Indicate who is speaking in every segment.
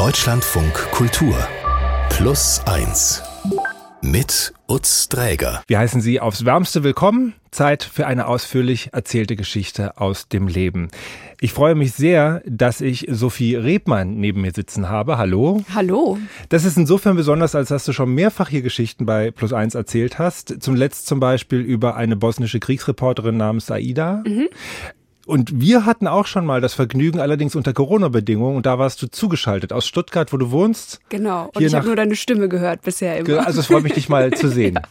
Speaker 1: Deutschlandfunk Kultur Plus 1 mit Utz Dräger.
Speaker 2: Wir heißen Sie aufs Wärmste willkommen. Zeit für eine ausführlich erzählte Geschichte aus dem Leben. Ich freue mich sehr, dass ich Sophie Rebmann neben mir sitzen habe. Hallo.
Speaker 3: Hallo.
Speaker 2: Das ist insofern besonders, als dass du schon mehrfach hier Geschichten bei Plus 1 erzählt hast. Zum Letzt zum Beispiel über eine bosnische Kriegsreporterin namens Aida. Mhm. Und wir hatten auch schon mal das Vergnügen, allerdings unter Corona-Bedingungen. Und da warst du zugeschaltet aus Stuttgart, wo du wohnst.
Speaker 3: Genau. Und ich habe nur deine Stimme gehört bisher immer.
Speaker 2: Also es freut mich, dich mal zu sehen. ja.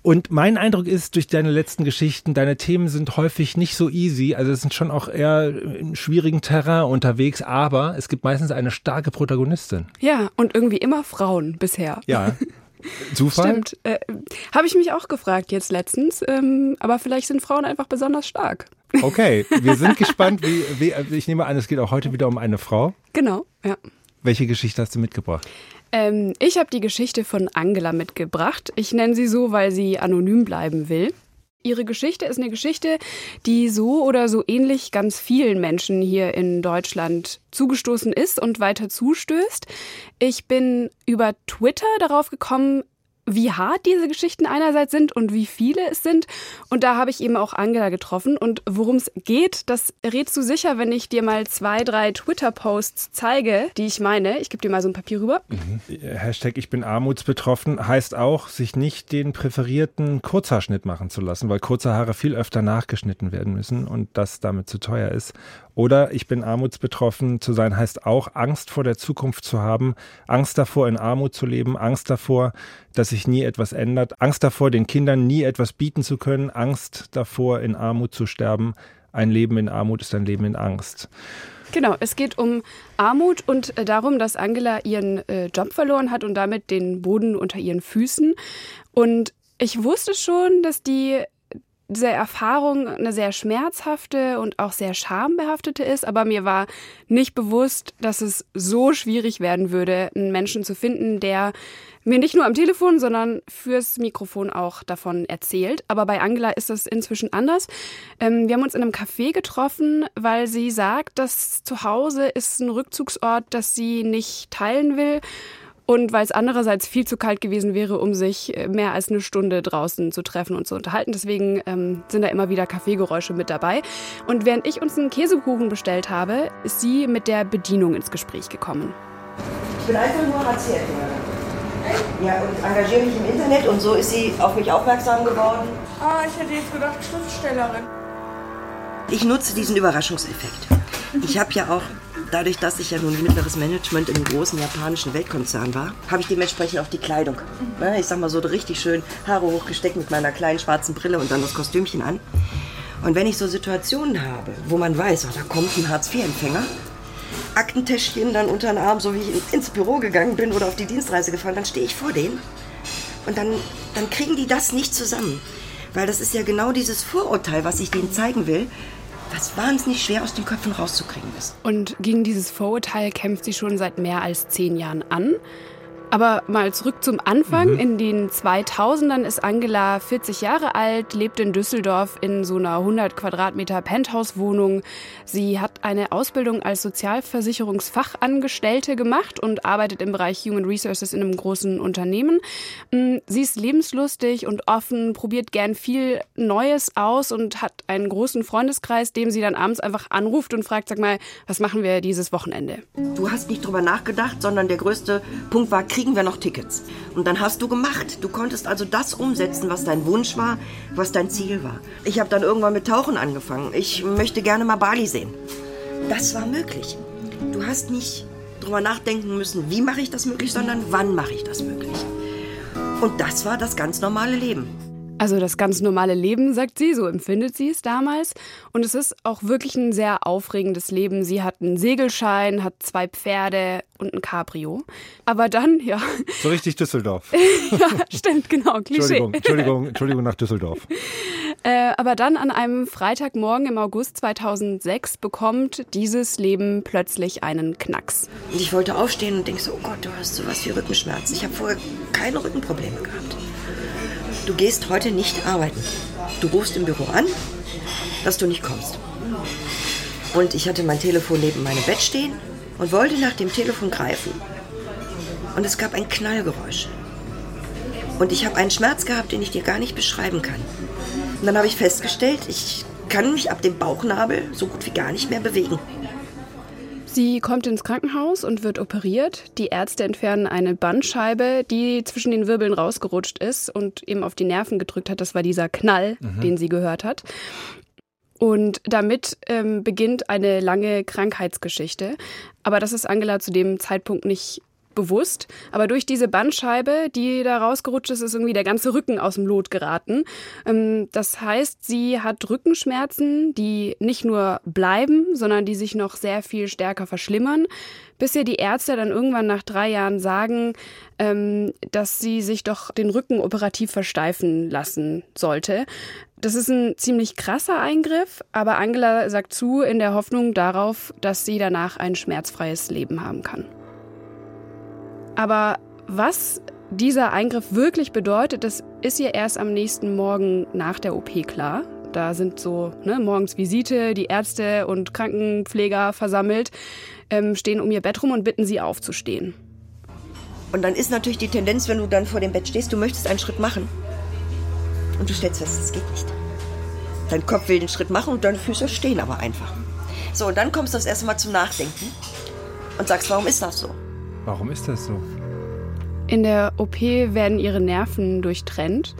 Speaker 2: Und mein Eindruck ist, durch deine letzten Geschichten, deine Themen sind häufig nicht so easy. Also es sind schon auch eher in schwierigen Terrain unterwegs, aber es gibt meistens eine starke Protagonistin.
Speaker 3: Ja, und irgendwie immer Frauen bisher.
Speaker 2: Ja. Zufall?
Speaker 3: Stimmt. Äh, Habe ich mich auch gefragt jetzt letztens. Ähm, aber vielleicht sind Frauen einfach besonders stark.
Speaker 2: Okay, wir sind gespannt. Wie, wie, ich nehme an, es geht auch heute wieder um eine Frau.
Speaker 3: Genau, ja.
Speaker 2: Welche Geschichte hast du mitgebracht?
Speaker 3: Ähm, ich habe die Geschichte von Angela mitgebracht. Ich nenne sie so, weil sie anonym bleiben will. Ihre Geschichte ist eine Geschichte, die so oder so ähnlich ganz vielen Menschen hier in Deutschland zugestoßen ist und weiter zustößt. Ich bin über Twitter darauf gekommen, wie hart diese Geschichten einerseits sind und wie viele es sind. Und da habe ich eben auch Angela getroffen. Und worum es geht, das rätst du sicher, wenn ich dir mal zwei, drei Twitter-Posts zeige, die ich meine. Ich gebe dir mal so ein Papier rüber.
Speaker 2: Mhm. Hashtag Ich bin armutsbetroffen heißt auch, sich nicht den präferierten Kurzhaarschnitt machen zu lassen, weil kurze Haare viel öfter nachgeschnitten werden müssen und das damit zu teuer ist. Oder ich bin armutsbetroffen zu sein heißt auch, Angst vor der Zukunft zu haben, Angst davor, in Armut zu leben, Angst davor, dass sich nie etwas ändert, Angst davor, den Kindern nie etwas bieten zu können, Angst davor, in Armut zu sterben. Ein Leben in Armut ist ein Leben in Angst.
Speaker 3: Genau, es geht um Armut und äh, darum, dass Angela ihren äh, Job verloren hat und damit den Boden unter ihren Füßen. Und ich wusste schon, dass die diese Erfahrung eine sehr schmerzhafte und auch sehr schambehaftete ist, aber mir war nicht bewusst, dass es so schwierig werden würde, einen Menschen zu finden, der mir nicht nur am Telefon, sondern fürs Mikrofon auch davon erzählt. Aber bei Angela ist das inzwischen anders. Ähm, wir haben uns in einem Café getroffen, weil sie sagt, dass zu Hause ist ein Rückzugsort, das sie nicht teilen will und weil es andererseits viel zu kalt gewesen wäre, um sich äh, mehr als eine Stunde draußen zu treffen und zu unterhalten. Deswegen ähm, sind da immer wieder Kaffeegeräusche mit dabei. Und während ich uns einen Käsekuchen bestellt habe, ist sie mit der Bedienung ins Gespräch gekommen.
Speaker 4: Ich bin einfach nur hartz Ja, und engagiere mich im Internet und so ist sie auf mich aufmerksam geworden.
Speaker 5: Ah, ich hätte jetzt gedacht Schriftstellerin.
Speaker 4: Ich nutze diesen Überraschungseffekt. Ich habe ja auch dadurch, dass ich ja nun mittleres Management in einem großen japanischen Weltkonzern war, habe ich dementsprechend auch die Kleidung. Ne, ich sag mal so richtig schön Haare hochgesteckt mit meiner kleinen schwarzen Brille und dann das Kostümchen an. Und wenn ich so Situationen habe, wo man weiß, oh, da kommt ein Hartz-IV-Empfänger, Aktentäschchen dann unter den Arm, so wie ich ins Büro gegangen bin oder auf die Dienstreise gefahren, dann stehe ich vor denen und dann, dann kriegen die das nicht zusammen. Weil das ist ja genau dieses Vorurteil, was ich denen zeigen will, was wahnsinnig schwer aus den Köpfen rauszukriegen ist.
Speaker 3: Und gegen dieses Vorurteil kämpft sie schon seit mehr als zehn Jahren an. Aber mal zurück zum Anfang. Mhm. In den 2000ern ist Angela 40 Jahre alt, lebt in Düsseldorf in so einer 100 Quadratmeter Penthouse-Wohnung. Sie hat eine Ausbildung als Sozialversicherungsfachangestellte gemacht und arbeitet im Bereich Human Resources in einem großen Unternehmen. Mm, sie ist lebenslustig und offen, probiert gern viel Neues aus und hat einen großen Freundeskreis, dem sie dann abends einfach anruft und fragt, sag mal, was machen wir dieses Wochenende?
Speaker 4: Du hast nicht drüber nachgedacht, sondern der größte Punkt war, kriegen wir noch Tickets. Und dann hast du gemacht. Du konntest also das umsetzen, was dein Wunsch war, was dein Ziel war. Ich habe dann irgendwann mit Tauchen angefangen. Ich möchte gerne mal Bali sehen. Das war möglich. Du hast nicht drüber nachdenken müssen, wie mache ich das möglich, sondern wann mache ich das möglich. Und das war das ganz normale Leben.
Speaker 3: Also das ganz normale Leben, sagt sie, so empfindet sie es damals. Und es ist auch wirklich ein sehr aufregendes Leben. Sie hat einen Segelschein, hat zwei Pferde und ein Cabrio. Aber dann, ja.
Speaker 2: So richtig Düsseldorf.
Speaker 3: ja, stimmt, genau.
Speaker 2: Klischee. Entschuldigung, Entschuldigung, Entschuldigung nach Düsseldorf.
Speaker 3: Äh, aber dann an einem Freitagmorgen im August 2006 bekommt dieses Leben plötzlich einen Knacks.
Speaker 4: Und ich wollte aufstehen und denke so, oh Gott, du hast sowas wie Rückenschmerzen. Ich habe vorher keine Rückenprobleme gehabt du gehst heute nicht arbeiten. Du rufst im Büro an, dass du nicht kommst. Und ich hatte mein Telefon neben meinem Bett stehen und wollte nach dem Telefon greifen. Und es gab ein Knallgeräusch. Und ich habe einen Schmerz gehabt, den ich dir gar nicht beschreiben kann. Und dann habe ich festgestellt, ich kann mich ab dem Bauchnabel so gut wie gar nicht mehr bewegen.
Speaker 3: Sie kommt ins Krankenhaus und wird operiert. Die Ärzte entfernen eine Bandscheibe, die zwischen den Wirbeln rausgerutscht ist und eben auf die Nerven gedrückt hat. Das war dieser Knall, mhm. den sie gehört hat. Und damit ähm, beginnt eine lange Krankheitsgeschichte. Aber das ist Angela zu dem Zeitpunkt nicht bewusst. Aber durch diese Bandscheibe, die da rausgerutscht ist, ist irgendwie der ganze Rücken aus dem Lot geraten. Ähm, das heißt, sie hat Rückenschmerzen, die nicht nur bleiben, sondern die sich noch sehr viel stärker verschlimmern, bis ihr die Ärzte dann irgendwann nach drei Jahren sagen, ähm, dass sie sich doch den Rücken operativ versteifen lassen sollte. Das ist ein ziemlich krasser Eingriff, aber Angela sagt zu in der Hoffnung darauf, dass sie danach ein schmerzfreies Leben haben kann. Aber was dieser Eingriff wirklich bedeutet, das ist ihr erst am nächsten Morgen nach der OP klar. Da sind so ne, morgens Visite, die Ärzte und Krankenpfleger versammelt, ähm, stehen um ihr Bett rum und bitten sie aufzustehen.
Speaker 4: Und dann ist natürlich die Tendenz, wenn du dann vor dem Bett stehst, du möchtest einen Schritt machen. Und du stellst fest, es geht nicht. Dein Kopf will den Schritt machen und deine Füße stehen aber einfach. So, und dann kommst du das erste Mal zum Nachdenken und sagst, warum ist das so?
Speaker 2: Warum ist das so?
Speaker 3: In der OP werden ihre Nerven durchtrennt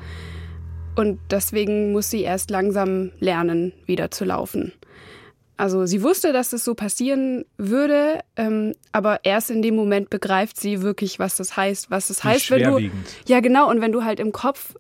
Speaker 3: und deswegen muss sie erst langsam lernen, wieder zu laufen. Also sie wusste, dass das so passieren würde, ähm, aber erst in dem Moment begreift sie wirklich, was das heißt, was das Wie heißt, wenn du ja genau und wenn du halt im Kopf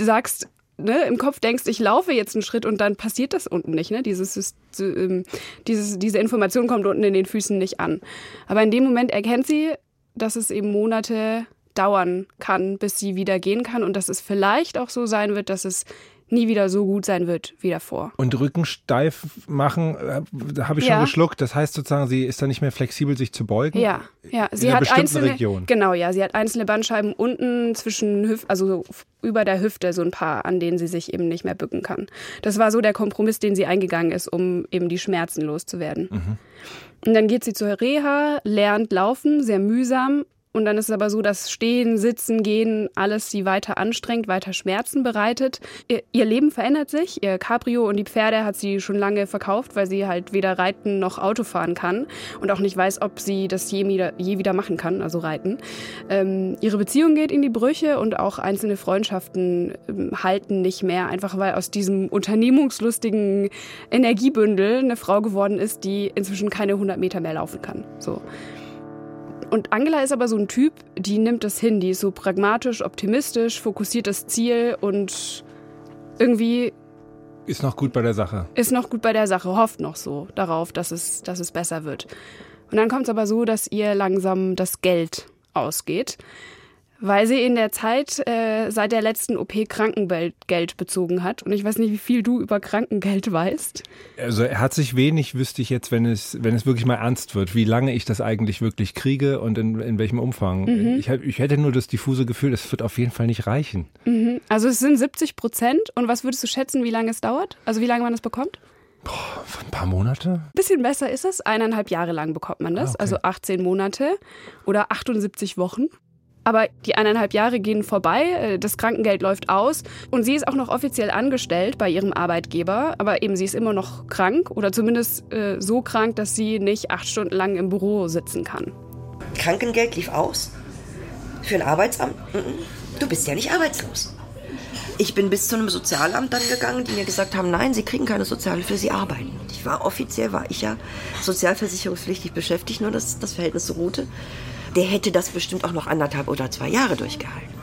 Speaker 3: sagst, ne, im Kopf denkst, ich laufe jetzt einen Schritt und dann passiert das unten nicht. Ne? Dieses, ähm, dieses, diese Information kommt unten in den Füßen nicht an. Aber in dem Moment erkennt sie, dass es eben Monate dauern kann, bis sie wieder gehen kann und dass es vielleicht auch so sein wird, dass es nie wieder so gut sein wird wie davor.
Speaker 2: Und Rücken steif machen, äh, habe ich ja. schon geschluckt. Das heißt sozusagen, sie ist dann nicht mehr flexibel, sich zu beugen.
Speaker 3: Ja, ja. Sie
Speaker 2: in
Speaker 3: hat einzelne
Speaker 2: Region.
Speaker 3: Genau, ja. Sie hat einzelne Bandscheiben unten zwischen Hüf also über der Hüfte so ein paar, an denen sie sich eben nicht mehr bücken kann. Das war so der Kompromiss, den sie eingegangen ist, um eben die Schmerzen loszuwerden. Mhm. Und dann geht sie zur Reha, lernt laufen, sehr mühsam, und dann ist es aber so, dass Stehen, Sitzen, Gehen alles sie weiter anstrengt, weiter Schmerzen bereitet. Ihr, ihr, Leben verändert sich. Ihr Cabrio und die Pferde hat sie schon lange verkauft, weil sie halt weder reiten noch Auto fahren kann und auch nicht weiß, ob sie das je wieder, je wieder machen kann, also reiten. Ähm, ihre Beziehung geht in die Brüche und auch einzelne Freundschaften ähm, halten nicht mehr, einfach weil aus diesem unternehmungslustigen Energiebündel eine Frau geworden ist, die inzwischen keine 100 Meter mehr laufen kann. So. Und Angela ist aber so ein Typ, die nimmt das hin, die ist so pragmatisch, optimistisch, fokussiert das Ziel und irgendwie
Speaker 2: ist noch gut bei der Sache.
Speaker 3: Ist noch gut bei der Sache, hofft noch so darauf, dass es, dass es besser wird. Und dann kommt es aber so, dass ihr langsam das Geld ausgeht weil sie in der Zeit äh, seit der letzten OP Krankengeld bezogen hat. Und ich weiß nicht, wie viel du über Krankengeld weißt.
Speaker 2: Also herzlich wenig wüsste ich jetzt, wenn es, wenn es wirklich mal ernst wird, wie lange ich das eigentlich wirklich kriege und in, in welchem Umfang. Mhm. Ich, ich, hätte nur das diffuse Gefühl, es wird auf jeden Fall nicht reichen.
Speaker 3: Mhm. Also es sind 70 Prozent. Und was würdest du schätzen, wie lange es dauert? Also wie lange man das bekommt?
Speaker 2: Boah, ein paar Monate?
Speaker 3: Bisschen besser ist es. Eineinhalb Jahre lang bekommt man das. Ah, okay. Also 18 Monate oder 78 Wochen. Aber die eineinhalb Jahre gehen vorbei, äh, das Krankengeld läuft aus und sie ist auch noch offiziell angestellt bei ihrem Arbeitgeber, aber eben sie ist immer noch krank oder zumindest äh, so krank, dass sie nicht acht Stunden lang im Büro sitzen kann.
Speaker 4: Krankengeld lief aus? Für ein Arbeitsamt? Du bist ja nicht arbeitslos. Ich bin bis zu einem Sozialamt dann gegangen, die mir gesagt haben, nein, Sie kriegen keine Sozialhilfe, Sie arbeiten. Ich war offiziell, war ich ja sozialversicherungspflichtig beschäftigt, nur das, das Verhältnis so ruhte der hätte das bestimmt auch noch anderthalb oder zwei Jahre durchgehalten.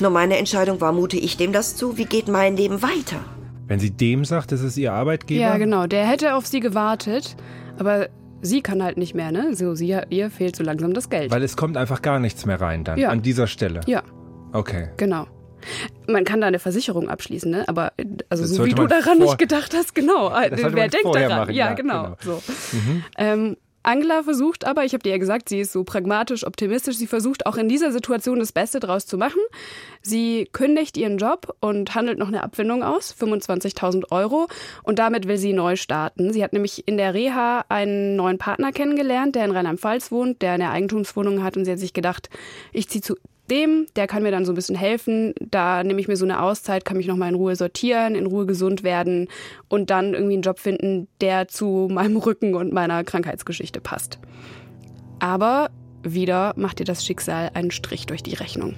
Speaker 4: Nur meine Entscheidung war, mute ich dem das zu? Wie geht mein Leben weiter?
Speaker 2: Wenn sie dem sagt, das ist ihr Arbeitgeber?
Speaker 3: Ja, genau. Der hätte auf sie gewartet, aber sie kann halt nicht mehr, ne? So, sie, ihr fehlt so langsam das Geld.
Speaker 2: Weil es kommt einfach gar nichts mehr rein dann, ja. an dieser Stelle.
Speaker 3: Ja.
Speaker 2: Okay.
Speaker 3: Genau. Man kann da eine Versicherung abschließen, ne? aber also so wie du daran nicht gedacht hast, genau. Wer denkt daran?
Speaker 2: Machen.
Speaker 3: Ja,
Speaker 2: ja
Speaker 3: genau. genau. So. Mhm. Ähm, Angela versucht aber, ich habe dir ja gesagt, sie ist so pragmatisch, optimistisch, sie versucht auch in dieser Situation das Beste draus zu machen. Sie kündigt ihren Job und handelt noch eine Abfindung aus, 25.000 Euro, und damit will sie neu starten. Sie hat nämlich in der Reha einen neuen Partner kennengelernt, der in Rheinland-Pfalz wohnt, der eine Eigentumswohnung hat und sie hat sich gedacht, ich ziehe zu dem, der kann mir dann so ein bisschen helfen. Da nehme ich mir so eine Auszeit, kann mich nochmal in Ruhe sortieren, in Ruhe gesund werden und dann irgendwie einen Job finden, der zu meinem Rücken und meiner Krankheitsgeschichte passt. Aber wieder macht dir das Schicksal einen Strich durch die Rechnung.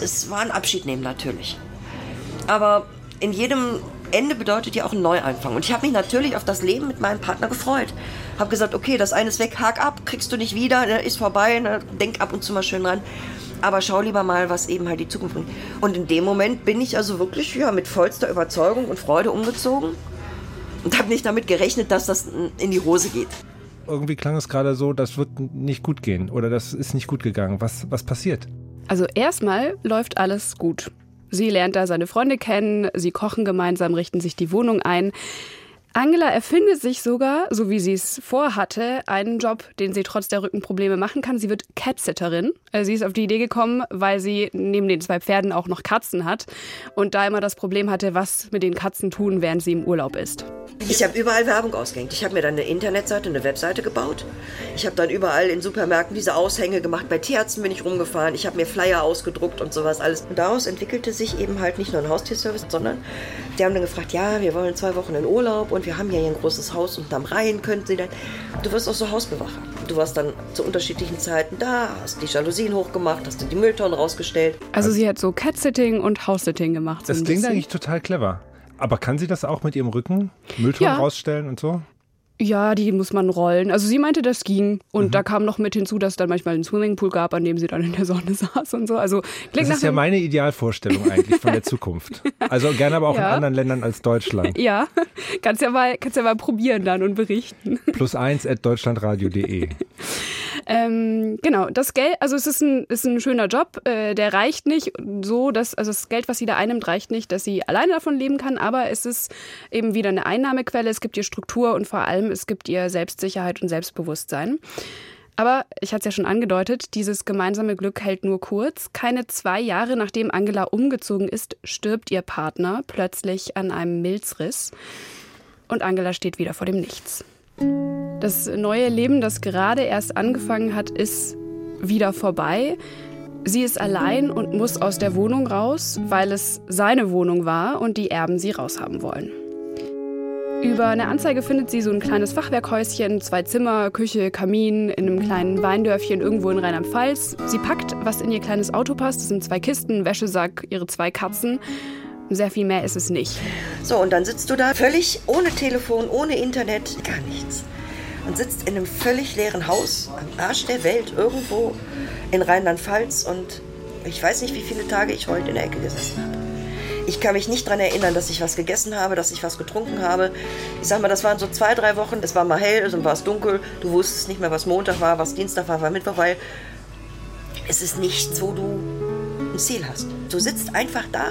Speaker 4: Es war ein Abschied nehmen natürlich. Aber in jedem Ende bedeutet ja auch ein Neuanfang. Und ich habe mich natürlich auf das Leben mit meinem Partner gefreut. Habe gesagt, okay, das eine ist weg, hak ab, kriegst du nicht wieder, ne, ist vorbei, ne, denk ab und zu mal schön dran. Aber schau lieber mal, was eben halt die Zukunft bringt. Und in dem Moment bin ich also wirklich ja, mit vollster Überzeugung und Freude umgezogen und habe nicht damit gerechnet, dass das in die Hose geht.
Speaker 2: Irgendwie klang es gerade so, das wird nicht gut gehen oder das ist nicht gut gegangen. Was, was passiert?
Speaker 3: Also erstmal läuft alles gut. Sie lernt da seine Freunde kennen, sie kochen gemeinsam, richten sich die Wohnung ein. Angela erfindet sich sogar, so wie sie es vorhatte, einen Job, den sie trotz der Rückenprobleme machen kann. Sie wird Catsitterin. Äh, sie ist auf die Idee gekommen, weil sie neben den zwei Pferden auch noch Katzen hat und da immer das Problem hatte, was mit den Katzen tun, während sie im Urlaub ist.
Speaker 4: Ich habe überall Werbung ausgehängt. Ich habe mir dann eine Internetseite, eine Webseite gebaut. Ich habe dann überall in Supermärkten diese Aushänge gemacht. Bei Tierärzten bin ich rumgefahren. Ich habe mir Flyer ausgedruckt und sowas alles. Und daraus entwickelte sich eben halt nicht nur ein Haustierservice, sondern die haben dann gefragt, ja, wir wollen zwei Wochen in Urlaub und wir haben ja hier ein großes Haus und am Rhein könnten sie dann. Du wirst auch so Hausbewacher. Du warst dann zu unterschiedlichen Zeiten da, hast die Jalousien hochgemacht, hast du die Mülltonnen rausgestellt.
Speaker 3: Also sie hat so Cat-Sitting und House-Sitting gemacht. So
Speaker 2: das klingt
Speaker 3: bisschen.
Speaker 2: eigentlich total clever. Aber kann sie das auch mit ihrem Rücken? Mülltonnen
Speaker 3: Ja.
Speaker 2: rausstellen und so?
Speaker 3: Ja, die muss man rollen. Also sie meinte, das ging. Und da kam noch mit hinzu, dass es dann manchmal einen Swimmingpool gab, an dem sie dann in der Sonne saß und so. Also klingt
Speaker 2: Das ist ja meine Idealvorstellung eigentlich von der Zukunft. Also gerne aber auch
Speaker 3: Ja.
Speaker 2: in anderen Ländern als Deutschland.
Speaker 3: Ja, kannst ja mal, kannst ja mal probieren dann und berichten.
Speaker 2: Plus eins at deutschlandradio.de.
Speaker 3: Ähm, genau, das Geld, also es ist ein, ist ein schöner Job, äh, der reicht nicht so, dass, also das Geld, was sie da einnimmt, reicht nicht, dass sie alleine davon leben kann, aber es ist eben wieder eine Einnahmequelle, es gibt ihr Struktur und vor allem es gibt ihr Selbstsicherheit und Selbstbewusstsein. Aber ich hatte es ja schon angedeutet, dieses gemeinsame Glück hält nur kurz. Keine zwei Jahre nachdem Angela umgezogen ist, stirbt ihr Partner plötzlich an einem Milzriss. Und Angela steht wieder vor dem Nichts. Das neue Leben, das gerade erst angefangen hat, ist wieder vorbei. Sie ist allein und muss aus der Wohnung raus, weil es seine Wohnung war und die Erben sie raushaben wollen. Über eine Anzeige findet sie so ein kleines Fachwerkhäuschen, zwei Zimmer, Küche, Kamin in einem kleinen Weindörfchen irgendwo in Rheinland-Pfalz. Sie packt, was in ihr kleines Auto passt. Das sind zwei Kisten, Wäschesack, ihre zwei Katzen. Sehr viel mehr ist es nicht.
Speaker 4: So, und dann sitzt du da völlig ohne Telefon, ohne Internet, gar nichts. Und sitzt in einem völlig leeren Haus am Arsch der Welt irgendwo in Rheinland-Pfalz und ich weiß nicht, wie viele Tage ich heute in der Ecke gesessen habe. Ich kann mich nicht daran erinnern, dass ich was gegessen habe, dass ich was getrunken habe. Ich sag mal, das waren so zwei, drei Wochen. Es war mal hell, dann war es dunkel. Du wusstest nicht mehr, was Montag war, was Dienstag war, was Mittwoch, weil es ist nichts, wo du ein Ziel hast. Du sitzt einfach da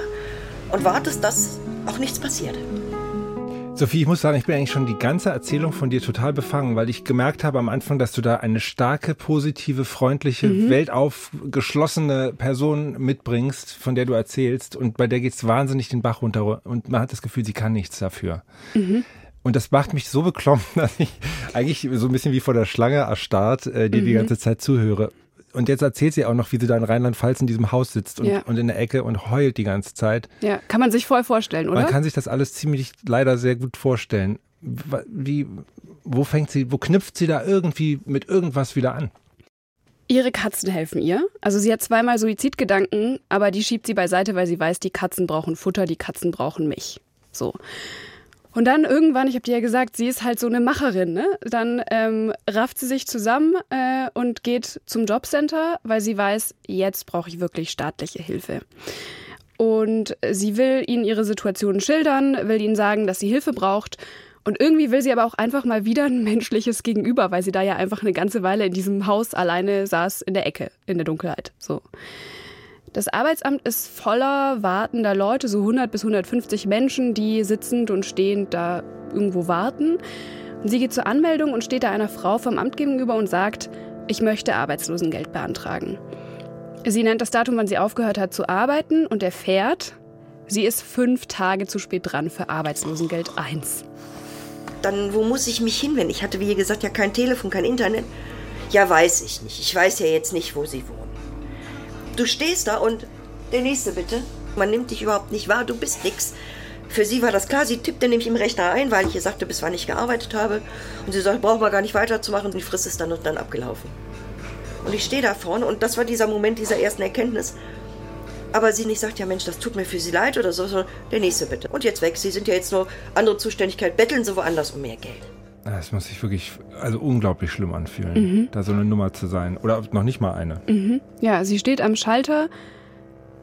Speaker 4: und wartest, dass auch nichts passiert.
Speaker 2: Sophie, ich muss sagen, ich bin eigentlich schon die ganze Erzählung von dir total befangen, weil ich gemerkt habe am Anfang, dass du da eine starke, positive, freundliche, weltaufgeschlossene Person mitbringst, von der du erzählst und bei der geht's wahnsinnig den Bach runter und man hat das Gefühl, sie kann nichts dafür. Und das macht mich so beklommen, dass ich eigentlich so ein bisschen wie vor der Schlange erstarrt, äh, dir die ganze Zeit zuhöre. Und jetzt erzählt sie auch noch, wie sie da in Rheinland-Pfalz in diesem Haus sitzt und,
Speaker 3: Ja.
Speaker 2: und in der Ecke und heult die ganze Zeit.
Speaker 3: Ja, kann man sich voll vorstellen, oder?
Speaker 2: Man kann sich das alles ziemlich leider sehr gut vorstellen. Wie, wo fängt sie, wo knüpft sie da irgendwie mit irgendwas wieder an?
Speaker 3: Ihre Katzen helfen ihr. Also sie hat zweimal Suizidgedanken, aber die schiebt sie beiseite, weil sie weiß, die Katzen brauchen Futter, die Katzen brauchen mich. So. Und dann irgendwann, ich habe dir ja gesagt, sie ist halt so eine Macherin, ne? Dann ähm, rafft sie sich zusammen äh, und geht zum Jobcenter, weil sie weiß, jetzt brauche ich wirklich staatliche Hilfe. Und sie will ihnen ihre Situation schildern, will ihnen sagen, dass sie Hilfe braucht. Und irgendwie will sie aber auch einfach mal wieder ein menschliches Gegenüber, weil sie da ja einfach eine ganze Weile in diesem Haus alleine saß in der Ecke, in der Dunkelheit. So. Das Arbeitsamt ist voller wartender Leute, so 100 bis 150 Menschen, die sitzend und stehend da irgendwo warten. Sie geht zur Anmeldung und steht da einer Frau vom Amt gegenüber und sagt, ich möchte Arbeitslosengeld beantragen. Sie nennt das Datum, wann sie aufgehört hat zu arbeiten und erfährt, sie ist fünf Tage zu spät dran für Arbeitslosengeld 1.
Speaker 4: Dann, wo muss ich mich hinwenden? Ich hatte, wie gesagt, ja kein Telefon, kein Internet. Ja, weiß ich nicht. Ich weiß ja jetzt nicht, wo sie wohnen. Du stehst da und der nächste bitte. Man nimmt dich überhaupt nicht wahr, du bist nix. Für sie war das klar, sie tippte nämlich im Rechner ein, weil ich ihr sagte, bis wann ich gearbeitet habe. Und sie sagt, braucht man gar nicht weiterzumachen. Die Frist ist dann und dann abgelaufen. Und ich stehe da vorne und das war dieser Moment dieser ersten Erkenntnis. Aber sie nicht sagt, ja Mensch, das tut mir für Sie leid oder so, sondern der nächste bitte. Und jetzt weg, Sie sind ja jetzt nur andere Zuständigkeit, betteln Sie woanders um mehr Geld.
Speaker 2: Das muss sich wirklich also unglaublich schlimm anfühlen, mhm. da so eine Nummer zu sein. Oder noch nicht mal eine.
Speaker 3: Mhm. Ja, sie steht am Schalter,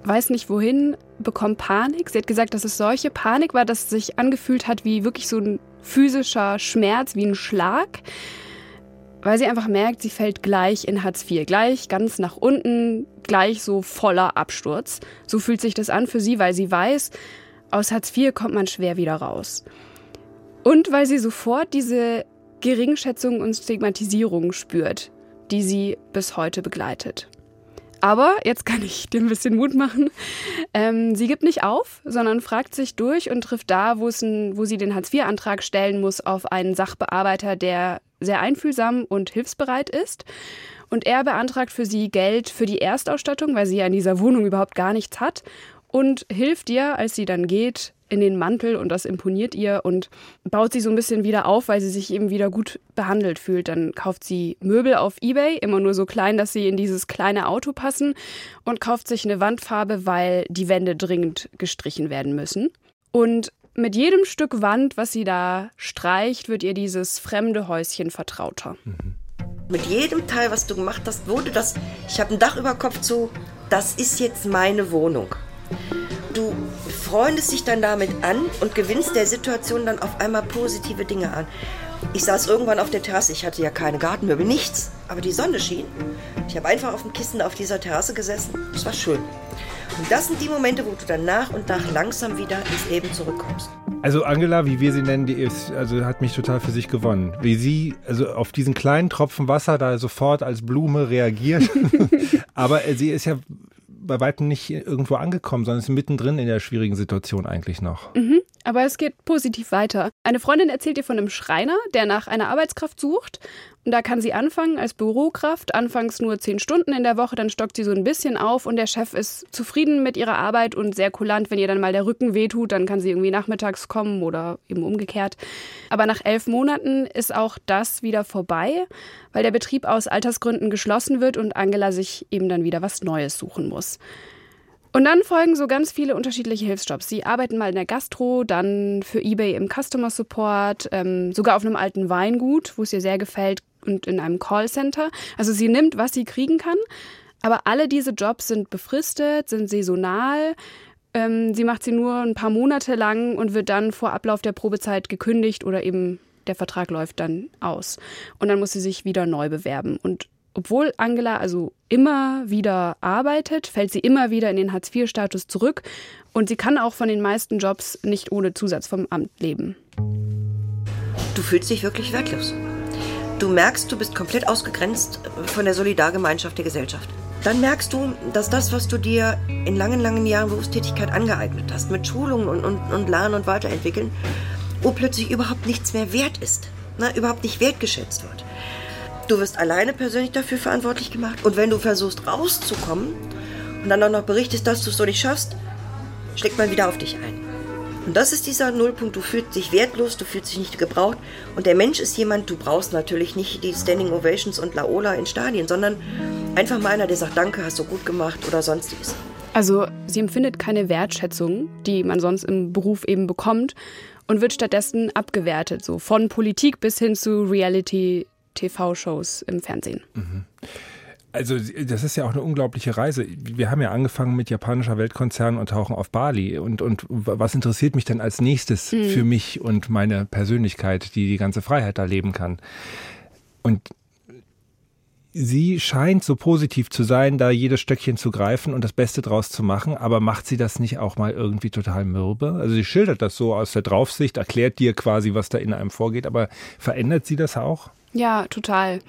Speaker 3: weiß nicht wohin, bekommt Panik. Sie hat gesagt, dass es solche Panik war, dass es sich angefühlt hat wie wirklich so ein physischer Schmerz, wie ein Schlag weil sie einfach merkt, sie fällt gleich in Hartz IV, gleich ganz nach unten, gleich so voller Absturz. So fühlt sich das an für sie, weil sie weiß, aus Hartz IV kommt man schwer wieder raus. Und weil sie sofort diese Geringschätzung und Stigmatisierung spürt, die sie bis heute begleitet. Aber jetzt kann ich dir ein bisschen Mut machen. Ähm, sie gibt nicht auf, sondern fragt sich durch und trifft da, wo, ein, wo sie den Hartz-IV-Antrag stellen muss, auf einen Sachbearbeiter, der sehr einfühlsam und hilfsbereit ist. Und er beantragt für sie Geld für die Erstausstattung, weil sie ja in dieser Wohnung überhaupt gar nichts hat. Und hilft ihr, als sie dann geht, in den Mantel und das imponiert ihr und baut sie so ein bisschen wieder auf, weil sie sich eben wieder gut behandelt fühlt. Dann kauft sie Möbel auf Ebay, immer nur so klein, dass sie in dieses kleine Auto passen und kauft sich eine Wandfarbe, weil die Wände dringend gestrichen werden müssen. Und mit jedem Stück Wand, was sie da streicht, wird ihr dieses fremde Häuschen vertrauter. Mhm.
Speaker 4: Mit jedem Teil, was du gemacht hast, wurde das, ich habe ein Dach über Kopf zu, das ist jetzt meine Wohnung. Du freundest dich dann damit an und gewinnst der Situation dann auf einmal positive Dinge an. Ich saß irgendwann auf der Terrasse, ich hatte ja keine Gartenmöbel, nichts, aber die Sonne schien. Ich habe einfach auf dem Kissen auf dieser Terrasse gesessen. Es war schön. Und das sind die Momente, wo du dann nach und nach langsam wieder ins Leben zurückkommst.
Speaker 2: Also Angela, wie wir sie nennen, die ist, also hat mich total für sich gewonnen. Wie sie also auf diesen kleinen Tropfen Wasser da sofort als Blume reagiert. Aber sie ist ja bei weitem nicht irgendwo angekommen, sondern ist mittendrin in der schwierigen Situation eigentlich noch.
Speaker 3: Mhm, aber es geht positiv weiter. Eine Freundin erzählt ihr von einem Schreiner, der nach einer Arbeitskraft sucht und da kann sie anfangen als Bürokraft, anfangs nur zehn Stunden in der Woche, dann stockt sie so ein bisschen auf und der Chef ist zufrieden mit ihrer Arbeit und sehr kulant. Wenn ihr dann mal der Rücken wehtut, dann kann sie irgendwie nachmittags kommen oder eben umgekehrt. Aber nach elf Monaten ist auch das wieder vorbei, weil der Betrieb aus Altersgründen geschlossen wird und Angela sich eben dann wieder was Neues suchen muss. Und dann folgen so ganz viele unterschiedliche Hilfsjobs. Sie arbeiten mal in der Gastro, dann für eBay im Customer Support, ähm, sogar auf einem alten Weingut, wo es ihr sehr gefällt, und in einem Callcenter. Also sie nimmt, was sie kriegen kann. Aber alle diese Jobs sind befristet, sind saisonal. Ähm, sie macht sie nur ein paar Monate lang und wird dann vor Ablauf der Probezeit gekündigt oder eben der Vertrag läuft dann aus. Und dann muss sie sich wieder neu bewerben. Und obwohl Angela also immer wieder arbeitet, fällt sie immer wieder in den Hartz-IV-Status zurück und sie kann auch von den meisten Jobs nicht ohne Zusatz vom Amt leben.
Speaker 4: Du fühlst dich wirklich wertlos. Du merkst, du bist komplett ausgegrenzt von der Solidargemeinschaft der Gesellschaft. Dann merkst du, dass das, was du dir in langen, langen Jahren Berufstätigkeit angeeignet hast, mit Schulungen und, und, und Lernen und Weiterentwickeln, wo plötzlich überhaupt nichts mehr wert ist, ne, überhaupt nicht wertgeschätzt wird. Du wirst alleine persönlich dafür verantwortlich gemacht. Und wenn du versuchst rauszukommen und dann auch noch berichtest, dass du es so nicht schaffst, schlägt man wieder auf dich ein. Und das ist dieser Nullpunkt. Du fühlst dich wertlos, du fühlst dich nicht gebraucht. Und der Mensch ist jemand, du brauchst natürlich nicht die Standing Ovations und Laola in Stadien, sondern einfach mal einer, der sagt, danke, hast du gut gemacht oder sonstiges.
Speaker 3: Also sie empfindet keine Wertschätzung, die man sonst im Beruf eben bekommt und wird stattdessen abgewertet, so von Politik bis hin zu Reality TV-Shows im Fernsehen. Mhm.
Speaker 2: Also das ist ja auch eine unglaubliche Reise. Wir haben ja angefangen mit japanischer Weltkonzern und tauchen auf Bali. Und, und was interessiert mich denn als nächstes mhm. für mich und meine Persönlichkeit, die die ganze Freiheit da leben kann? Und sie scheint so positiv zu sein, da jedes Stöckchen zu greifen und das Beste draus zu machen, aber macht sie das nicht auch mal irgendwie total mürbe? Also sie schildert das so aus der Draufsicht, erklärt dir quasi, was da in einem vorgeht, aber verändert sie das auch?
Speaker 3: Ja, total.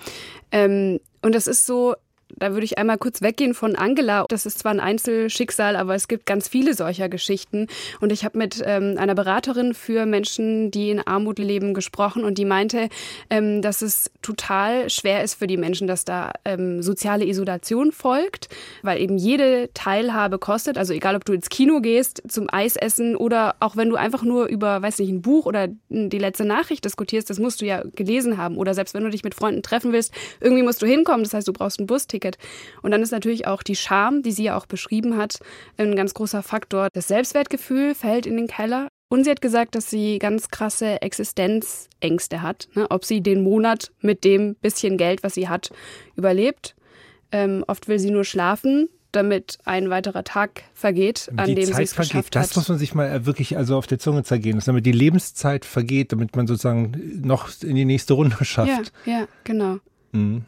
Speaker 3: Ähm, und das ist so, da würde ich einmal kurz weggehen von Angela. Das ist zwar ein Einzelschicksal, aber es gibt ganz viele solcher Geschichten. Und ich habe mit ähm, einer Beraterin für Menschen, die in Armut leben, gesprochen und die meinte, ähm, dass es total schwer ist für die Menschen, dass da ähm, soziale Isolation folgt, weil eben jede Teilhabe kostet. Also egal, ob du ins Kino gehst, zum Eisessen oder auch wenn du einfach nur über, weiß nicht, ein Buch oder die letzte Nachricht diskutierst, das musst du ja gelesen haben. Oder selbst wenn du dich mit Freunden treffen willst, irgendwie musst du hinkommen. Das heißt, du brauchst ein Busticket. Ticket. Und dann ist natürlich auch die Scham, die sie ja auch beschrieben hat, ein ganz großer Faktor. Das Selbstwertgefühl fällt in den Keller. Und sie hat gesagt, dass sie ganz krasse Existenzängste hat, ne? ob sie den Monat mit dem bisschen Geld, was sie hat, überlebt. Ähm, oft will sie nur schlafen, damit ein weiterer Tag vergeht, an die dem Zeit sie es vergeht. geschafft
Speaker 2: hat. Das muss man sich mal wirklich also auf der Zunge zergehen, damit die Lebenszeit vergeht, damit man sozusagen noch in die nächste Runde schafft.
Speaker 3: Ja, ja genau.
Speaker 2: Mhm.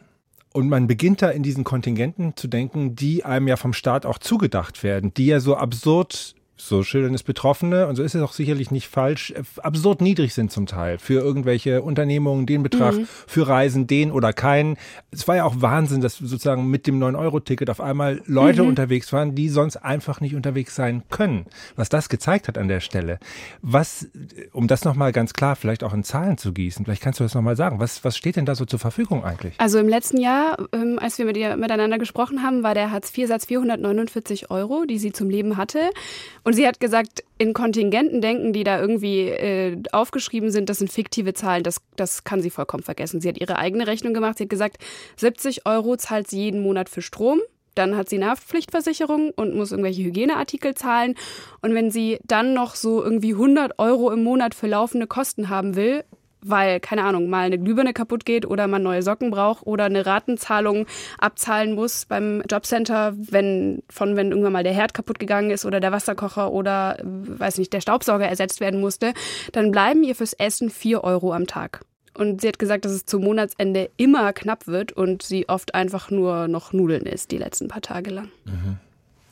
Speaker 2: Und man beginnt da in diesen Kontingenten zu denken, die einem ja vom Staat auch zugedacht werden, die ja so absurd so schildern es Betroffene, und so ist es auch sicherlich nicht falsch, äh, absurd niedrig sind zum Teil für irgendwelche Unternehmungen, den Betrag, mhm. für Reisen, den oder keinen. Es war ja auch Wahnsinn, dass sozusagen mit dem 9-Euro-Ticket auf einmal Leute mhm. unterwegs waren, die sonst einfach nicht unterwegs sein können. Was das gezeigt hat an der Stelle. Was, um das nochmal ganz klar vielleicht auch in Zahlen zu gießen, vielleicht kannst du das nochmal sagen. Was, was steht denn da so zur Verfügung eigentlich?
Speaker 3: Also im letzten Jahr, ähm, als wir mit ihr miteinander gesprochen haben, war der Hartz-IV-Satz 449 Euro, die sie zum Leben hatte. Und sie hat gesagt, in Kontingenten denken, die da irgendwie äh, aufgeschrieben sind, das sind fiktive Zahlen, das, das kann sie vollkommen vergessen. Sie hat ihre eigene Rechnung gemacht. Sie hat gesagt, 70 Euro zahlt sie jeden Monat für Strom. Dann hat sie eine Haftpflichtversicherung und muss irgendwelche Hygieneartikel zahlen. Und wenn sie dann noch so irgendwie 100 Euro im Monat für laufende Kosten haben will, weil, keine Ahnung, mal eine Glühbirne kaputt geht oder man neue Socken braucht oder eine Ratenzahlung abzahlen muss beim Jobcenter, wenn von wenn irgendwann mal der Herd kaputt gegangen ist oder der Wasserkocher oder weiß nicht, der Staubsauger ersetzt werden musste, dann bleiben ihr fürs Essen vier Euro am Tag. Und sie hat gesagt, dass es zum Monatsende immer knapp wird und sie oft einfach nur noch Nudeln isst, die letzten paar Tage lang.
Speaker 2: Mhm.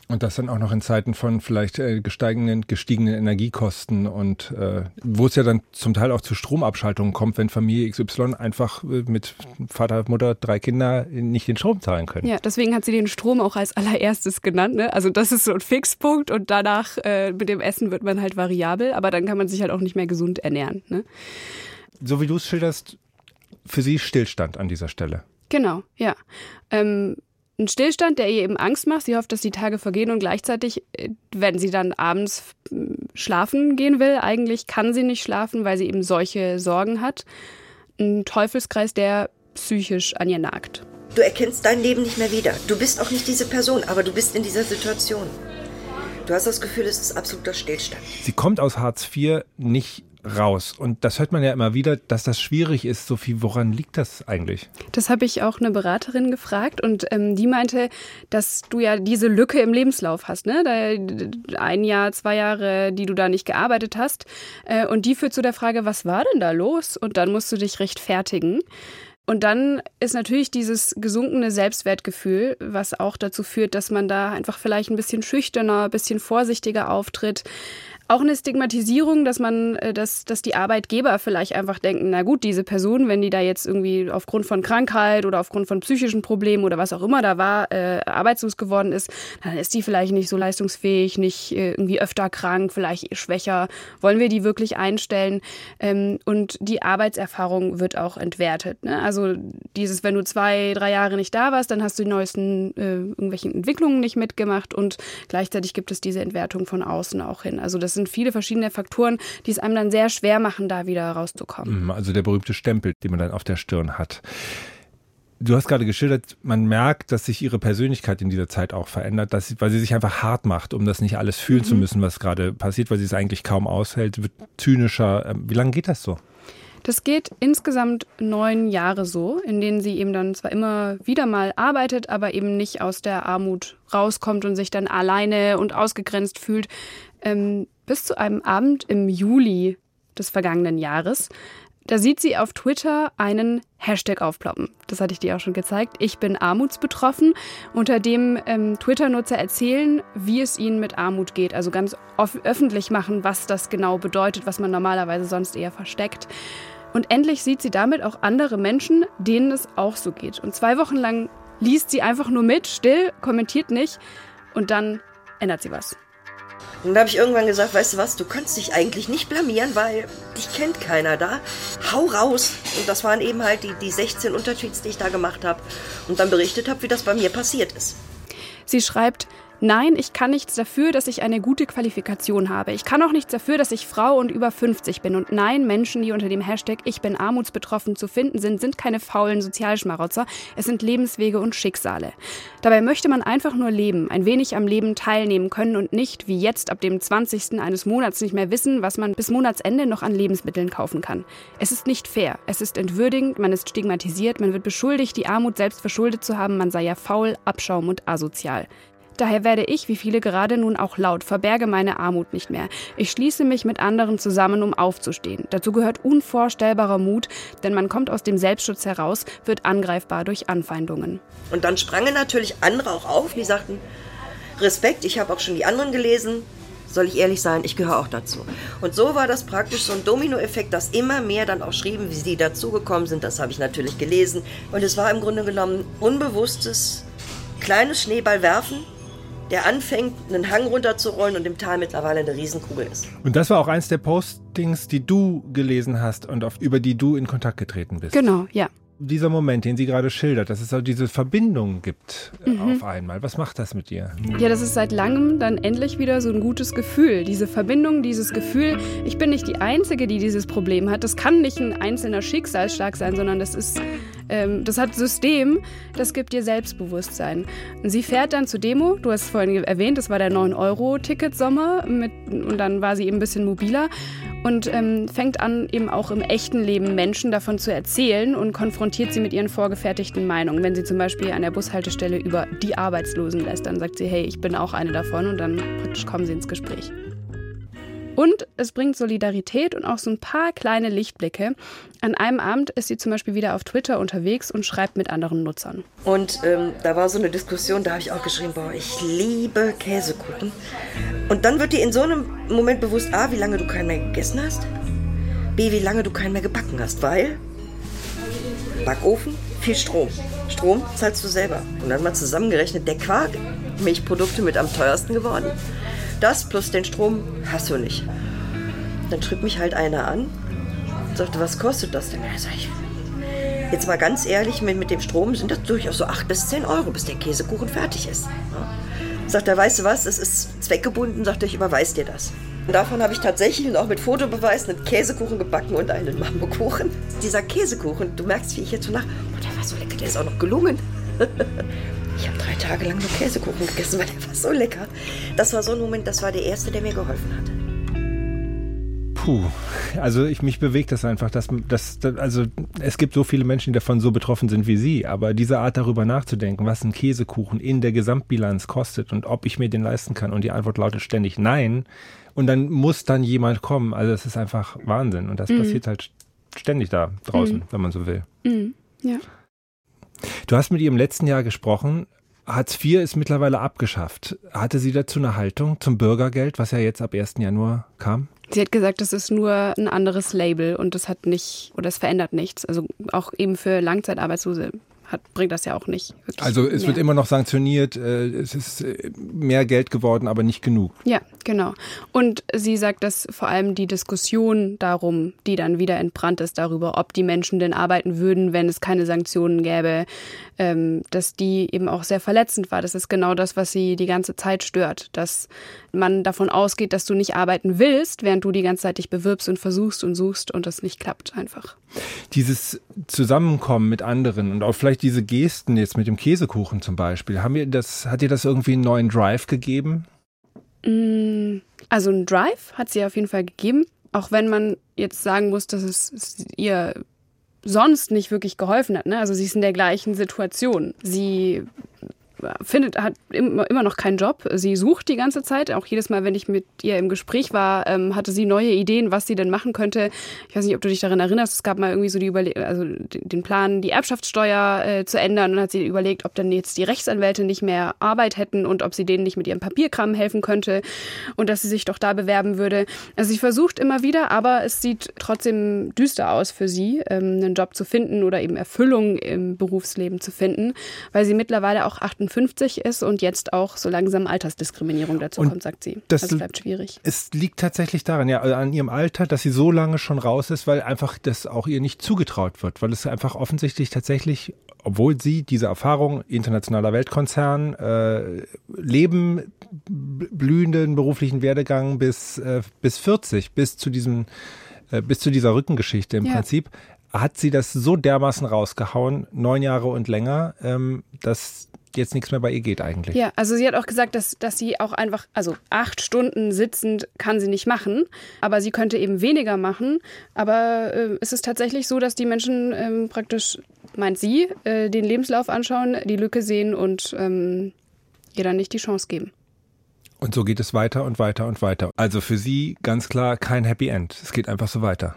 Speaker 2: Und das dann auch noch in Zeiten von vielleicht äh, gesteigenden, gestiegenen Energiekosten und äh, wo es ja dann zum Teil auch zu Stromabschaltungen kommt, wenn Familie XY einfach äh, mit Vater, Mutter, drei Kinder nicht den Strom zahlen können.
Speaker 3: Ja, deswegen hat sie den Strom auch als allererstes genannt. Ne? Also das ist so ein Fixpunkt und danach äh, mit dem Essen wird man halt variabel, aber dann kann man sich halt auch nicht mehr gesund ernähren. Ne?
Speaker 2: So wie du es schilderst, für sie Stillstand an dieser Stelle.
Speaker 3: Genau, ja. Ähm, ein Stillstand, der ihr eben Angst macht. Sie hofft, dass die Tage vergehen und gleichzeitig, äh, wenn sie dann abends hm, schlafen gehen will, eigentlich kann sie nicht schlafen, weil sie eben solche Sorgen hat. Ein Teufelskreis, der psychisch an ihr nagt.
Speaker 4: Du erkennst dein Leben nicht mehr wieder. Du bist auch nicht diese Person, aber du bist in dieser Situation. Du hast das Gefühl, es ist absoluter Stillstand.
Speaker 2: Sie kommt aus Hartz IV nicht raus. Und das hört man ja immer wieder, dass das schwierig ist. Sophie, woran liegt das eigentlich?
Speaker 3: Das habe ich auch eine Beraterin gefragt und ähm, die meinte, dass du ja diese Lücke im Lebenslauf hast, ne? Da, ein Jahr, zwei Jahre, die du da nicht gearbeitet hast. Äh, und die führt zu der Frage, was war denn da los? Und dann musst du dich rechtfertigen. Und dann ist natürlich dieses gesunkene Selbstwertgefühl, was auch dazu führt, dass man da einfach vielleicht ein bisschen schüchterner, ein bisschen vorsichtiger auftritt auch eine Stigmatisierung, dass man, äh, dass, dass die Arbeitgeber vielleicht einfach denken, na gut, diese Person, wenn die da jetzt irgendwie aufgrund von Krankheit oder aufgrund von psychischen Problemen oder was auch immer da war, äh, arbeitslos geworden ist, dann ist die vielleicht nicht so leistungsfähig, nicht äh, irgendwie öfter krank, vielleicht schwächer. Wollen wir die wirklich einstellen? Ähm, und die Arbeitserfahrung wird auch entwertet. Ne? Also dieses, wenn du zwei, drei Jahre nicht da warst, dann hast du die neuesten äh, irgendwelchen Entwicklungen nicht mitgemacht und gleichzeitig gibt es diese Entwertung von außen auch hin. Also das sind viele verschiedene Faktoren, die es einem dann sehr schwer machen, da wieder rauszukommen.
Speaker 2: Mhm, also der berühmte Stempel, den man dann auf der Stirn hat. Du hast gerade geschildert, man merkt, dass sich ihre Persönlichkeit in dieser Zeit auch verändert, dass sie, weil sie sich einfach hart macht, um das nicht alles fühlen mhm. zu müssen, was gerade passiert, weil sie es eigentlich kaum aushält, wird zynischer. Ähm, wie lange geht das so?
Speaker 3: Das geht insgesamt neun Jahre so, in denen sie eben dann zwar immer wieder mal arbeitet, aber eben nicht aus der Armut rauskommt und sich dann alleine und ausgegrenzt fühlt. Ähm, bis zu einem Abend im Juli des vergangenen Jahres. Da sieht sie auf Twitter einen Hashtag aufploppen. Das hatte ich dir auch schon gezeigt. Ich bin armutsbetroffen, unter dem ähm, Twitter-Nutzer erzählen, wie es ihnen mit Armut geht. Also ganz öffentlich machen, was das genau bedeutet, was man normalerweise sonst eher versteckt. Und endlich sieht sie damit auch andere Menschen, denen es auch so geht. Und zwei Wochen lang liest sie einfach nur mit, still, kommentiert nicht. Und dann ändert sie was.
Speaker 4: Und da habe ich irgendwann gesagt, weißt du was, du kannst dich eigentlich nicht blamieren, weil dich kennt keiner da. Hau raus. Und das waren eben halt die, die 16 Untertweets, die ich da gemacht habe und dann berichtet habe, wie das bei mir passiert ist.
Speaker 3: Sie schreibt, Nein, ich kann nichts dafür, dass ich eine gute Qualifikation habe. Ich kann auch nichts dafür, dass ich Frau und über 50 bin. Und nein, Menschen, die unter dem Hashtag Ich bin armutsbetroffen zu finden sind, sind keine faulen Sozialschmarotzer. Es sind Lebenswege und Schicksale. Dabei möchte man einfach nur leben, ein wenig am Leben teilnehmen können und nicht, wie jetzt ab dem 20. eines Monats, nicht mehr wissen, was man bis Monatsende noch an Lebensmitteln kaufen kann. Es ist nicht fair. Es ist entwürdigend, man ist stigmatisiert, man wird beschuldigt, die Armut selbst verschuldet zu haben, man sei ja faul, Abschaum und asozial. Daher werde ich, wie viele gerade nun auch laut, verberge meine Armut nicht mehr. Ich schließe mich mit anderen zusammen, um aufzustehen. Dazu gehört unvorstellbarer Mut, denn man kommt aus dem Selbstschutz heraus, wird angreifbar durch Anfeindungen.
Speaker 4: Und dann sprangen natürlich andere auch auf, die sagten, Respekt, ich habe auch schon die anderen gelesen, soll ich ehrlich sein, ich gehöre auch dazu. Und so war das praktisch so ein Dominoeffekt, dass immer mehr dann auch schrieben, wie sie dazugekommen sind. Das habe ich natürlich gelesen. Und es war im Grunde genommen unbewusstes, kleines Schneeballwerfen, der anfängt, einen Hang runterzurollen und im Tal mittlerweile eine Riesenkugel ist.
Speaker 2: Und das war auch eins der Postings, die du gelesen hast und auf, über die du in Kontakt getreten bist.
Speaker 3: Genau, ja.
Speaker 2: Dieser Moment, den sie gerade schildert, dass es auch diese Verbindung gibt äh, mhm. auf einmal. Was macht das mit dir?
Speaker 3: Ja, das ist seit langem dann endlich wieder so ein gutes Gefühl. Diese Verbindung, dieses Gefühl, ich bin nicht die Einzige, die dieses Problem hat. Das kann nicht ein einzelner Schicksalsschlag sein, sondern das ist ähm, das hat System, das gibt dir Selbstbewusstsein. Und sie fährt dann zur Demo, du hast es vorhin erwähnt, das war der 9-Euro-Ticket-Sommer und dann war sie eben ein bisschen mobiler und ähm, fängt an, eben auch im echten Leben Menschen davon zu erzählen und konfrontiert sie mit ihren vorgefertigten Meinungen. Wenn sie zum Beispiel an der Bushaltestelle über die Arbeitslosen lässt, dann sagt sie, hey, ich bin auch eine davon und dann kommen sie ins Gespräch. Und es bringt Solidarität und auch so ein paar kleine Lichtblicke. An einem Abend ist sie zum Beispiel wieder auf Twitter unterwegs und schreibt mit anderen Nutzern.
Speaker 4: Und ähm, da war so eine Diskussion, da habe ich auch geschrieben, boah, ich liebe Käsekuchen. Und dann wird dir in so einem Moment bewusst, A, wie lange du keinen mehr gegessen hast, B, wie lange du keinen mehr gebacken hast, weil Backofen, viel Strom. Strom zahlst du selber. Und dann mal zusammengerechnet, der Quark, Milchprodukte mit am teuersten geworden. Das plus den Strom hast du nicht. Dann schrieb mich halt einer an und sagte, was kostet das denn? Sag ich, jetzt mal ganz ehrlich, mit, mit dem Strom sind das durchaus so 8 bis 10 Euro, bis der Käsekuchen fertig ist. Sagt er, weißt du was, es ist zweckgebunden, sagt er, ich überweise dir das. Und davon habe ich tatsächlich und auch mit Fotobeweis einen Käsekuchen gebacken und einen Mambokuchen. Dieser Käsekuchen, du merkst, wie ich jetzt so nach, oh, der war so lecker, der ist auch noch gelungen. Ich habe drei Tage lang nur Käsekuchen gegessen, weil der war so lecker. Das war so ein Moment, das war der erste, der mir geholfen hat.
Speaker 2: Puh, also ich mich bewegt das einfach, dass, dass, also es gibt so viele Menschen, die davon so betroffen sind wie Sie, aber diese Art darüber nachzudenken, was ein Käsekuchen in der Gesamtbilanz kostet und ob ich mir den leisten kann und die Antwort lautet ständig nein und dann muss dann jemand kommen, also es ist einfach Wahnsinn und das mhm. passiert halt ständig da draußen, mhm. wenn man so will.
Speaker 3: Mhm. Ja.
Speaker 2: Du hast mit ihr im letzten Jahr gesprochen. Hartz IV ist mittlerweile abgeschafft. Hatte sie dazu eine Haltung zum Bürgergeld, was ja jetzt ab 1. Januar kam?
Speaker 3: Sie hat gesagt, das ist nur ein anderes Label und das hat nicht oder es verändert nichts. Also auch eben für Langzeitarbeitslose hat, bringt das ja auch nicht.
Speaker 2: Also es mehr. wird immer noch sanktioniert, äh, es ist äh, mehr Geld geworden, aber nicht genug.
Speaker 3: Ja, genau. Und sie sagt, dass vor allem die Diskussion darum, die dann wieder entbrannt ist, darüber, ob die Menschen denn arbeiten würden, wenn es keine Sanktionen gäbe, ähm, dass die eben auch sehr verletzend war. Das ist genau das, was sie die ganze Zeit stört, dass man davon ausgeht, dass du nicht arbeiten willst, während du die ganze Zeit dich bewirbst und versuchst und suchst und das nicht klappt einfach.
Speaker 2: Dieses Zusammenkommen mit anderen und auch vielleicht diese Gesten jetzt mit dem Käsekuchen zum Beispiel, haben wir das, hat dir das irgendwie einen neuen Drive gegeben?
Speaker 3: Mm, also einen Drive hat sie auf jeden Fall gegeben, auch wenn man jetzt sagen muss, dass es ihr sonst nicht wirklich geholfen hat. Ne? Also sie ist in der gleichen Situation. Sie findet, hat immer noch keinen Job. Sie sucht die ganze Zeit. Auch jedes Mal, wenn ich mit ihr im Gespräch war, ähm, hatte sie neue Ideen, was sie denn machen könnte. Ich weiß nicht, ob du dich daran erinnerst. Es gab mal irgendwie so die Überle also den Plan, die Erbschaftssteuer äh, zu ändern. Und hat sie überlegt, ob dann jetzt die Rechtsanwälte nicht mehr Arbeit hätten und ob sie denen nicht mit ihrem Papierkram helfen könnte und dass sie sich doch da bewerben würde. Also sie versucht immer wieder, aber es sieht trotzdem düster aus für sie, ähm, einen Job zu finden oder eben Erfüllung im Berufsleben zu finden, weil sie mittlerweile auch 58 ist und jetzt auch so langsam Altersdiskriminierung dazu und kommt, sagt sie.
Speaker 2: Das also bleibt schwierig. Es liegt tatsächlich daran, ja, an ihrem Alter, dass sie so lange schon raus ist, weil einfach das auch ihr nicht zugetraut wird, weil es einfach offensichtlich tatsächlich, obwohl sie diese Erfahrung internationaler Weltkonzern, äh, Leben, blühenden beruflichen Werdegang bis, äh, bis 40, bis zu diesem äh, bis zu dieser Rückengeschichte im ja. Prinzip, hat sie das so dermaßen rausgehauen, neun Jahre und länger, ähm, dass jetzt nichts mehr bei ihr geht eigentlich.
Speaker 3: Ja, also sie hat auch gesagt, dass, dass sie auch einfach, also acht Stunden sitzend kann sie nicht machen, aber sie könnte eben weniger machen. Aber äh, es ist tatsächlich so, dass die Menschen ähm, praktisch, meint sie, äh, den Lebenslauf anschauen, die Lücke sehen und ähm, ihr dann nicht die Chance geben.
Speaker 2: Und so geht es weiter und weiter und weiter. Also für sie ganz klar kein Happy End. Es geht einfach so weiter.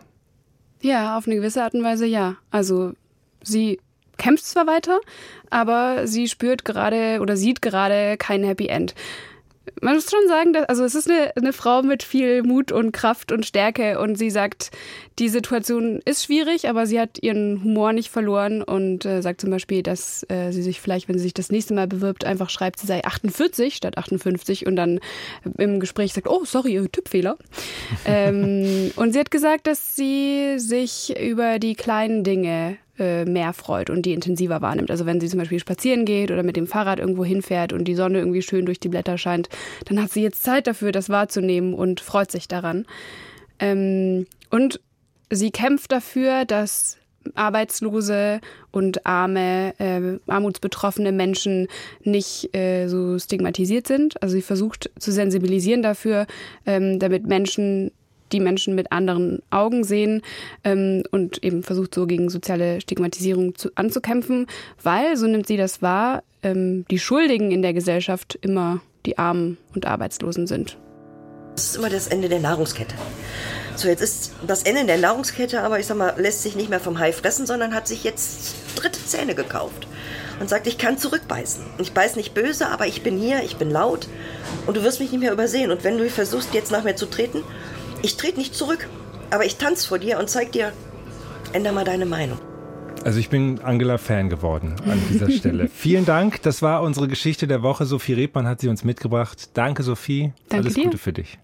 Speaker 3: Ja, auf eine gewisse Art und Weise ja. Also sie kämpft zwar weiter, aber sie spürt gerade oder sieht gerade kein Happy End man muss schon sagen, dass, also es ist eine, eine Frau mit viel Mut und Kraft und Stärke und sie sagt, die Situation ist schwierig, aber sie hat ihren Humor nicht verloren und äh, sagt zum Beispiel, dass äh, sie sich vielleicht, wenn sie sich das nächste Mal bewirbt, einfach schreibt, sie sei 48 statt 58 und dann im Gespräch sagt, oh, sorry, Tippfehler. ähm, und sie hat gesagt, dass sie sich über die kleinen Dinge äh, mehr freut und die intensiver wahrnimmt. Also wenn sie zum Beispiel spazieren geht oder mit dem Fahrrad irgendwo hinfährt und die Sonne irgendwie schön durch die Blätter scheint, dann hat sie jetzt Zeit dafür, das wahrzunehmen und freut sich daran. Ähm, und sie kämpft dafür, dass arbeitslose und arme, äh, armutsbetroffene Menschen nicht äh, so stigmatisiert sind. Also sie versucht zu sensibilisieren dafür, ähm, damit Menschen die Menschen mit anderen Augen sehen ähm, und eben versucht so gegen soziale Stigmatisierung zu, anzukämpfen, weil, so nimmt sie das wahr, ähm, die Schuldigen in der Gesellschaft immer die Armen und Arbeitslosen sind.
Speaker 4: Das ist immer das Ende der Nahrungskette. So, jetzt ist das Ende der Nahrungskette, aber ich sag mal, lässt sich nicht mehr vom Hai fressen, sondern hat sich jetzt dritte Zähne gekauft und sagt, ich kann zurückbeißen. Ich beiß nicht böse, aber ich bin hier, ich bin laut und du wirst mich nicht mehr übersehen. Und wenn du versuchst, jetzt nach mir zu treten, ich trete nicht zurück, aber ich tanze vor dir und zeig dir, änder mal deine Meinung.
Speaker 2: Also ich bin Angela-Fan geworden an dieser Stelle. Vielen Dank. Das war unsere Geschichte der Woche. Sophie Rebmann hat sie uns mitgebracht. Danke, Sophie.
Speaker 3: Danke
Speaker 2: Alles
Speaker 3: dir.
Speaker 2: Gute für dich.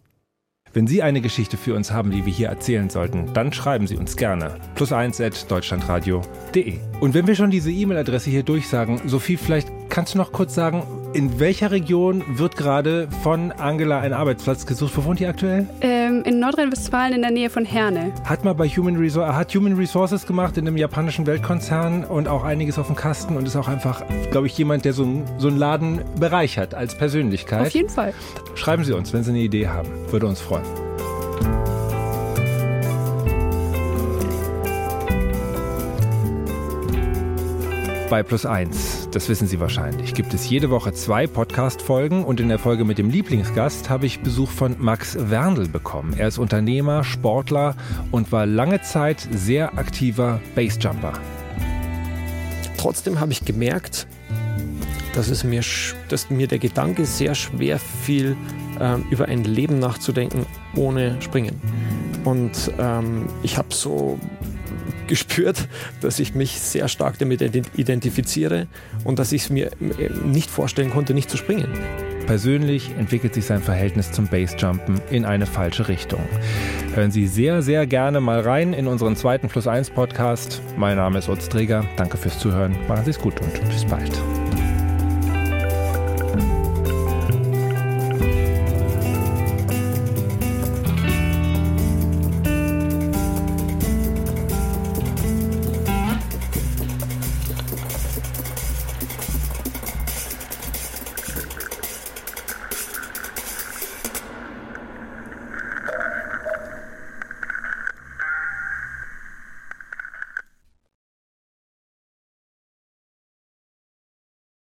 Speaker 2: Wenn Sie eine Geschichte für uns haben, die wir hier erzählen sollten, dann schreiben Sie uns gerne. Plus eins at deutschlandradio.de. Und wenn wir schon diese E-Mail-Adresse hier durchsagen, Sophie, vielleicht kannst du noch kurz sagen, in welcher Region wird gerade von Angela ein Arbeitsplatz gesucht? Wo wohnt die aktuell?
Speaker 3: Ähm, in Nordrhein-Westfalen in der Nähe von Herne.
Speaker 2: Hat mal bei Human Resources, hat Human Resources gemacht in einem japanischen Weltkonzern und auch einiges auf dem Kasten und ist auch einfach, glaube ich, jemand, der so, ein, so einen Laden bereichert als Persönlichkeit.
Speaker 3: Auf jeden Fall.
Speaker 2: Schreiben Sie uns, wenn Sie eine Idee haben. Würde uns freuen. Bei Plus 1, das wissen Sie wahrscheinlich, gibt es jede Woche zwei Podcast-Folgen und in der Folge mit dem Lieblingsgast habe ich Besuch von Max Werndl bekommen. Er ist Unternehmer, Sportler und war lange Zeit sehr aktiver Bassjumper.
Speaker 6: Trotzdem habe ich gemerkt, dass, es mir, dass mir der Gedanke sehr schwer fiel, äh, über ein Leben nachzudenken ohne Springen. Und ähm, ich habe so gespürt, dass ich mich sehr stark damit identifiziere und dass ich es mir äh, nicht vorstellen konnte, nicht zu springen.
Speaker 2: Persönlich entwickelt sich sein Verhältnis zum Bassjumpen in eine falsche Richtung. Hören Sie sehr, sehr gerne mal rein in unseren zweiten Plus 1 Podcast. Mein Name ist Utz Träger. Danke fürs Zuhören. Machen Sie es gut und bis bald.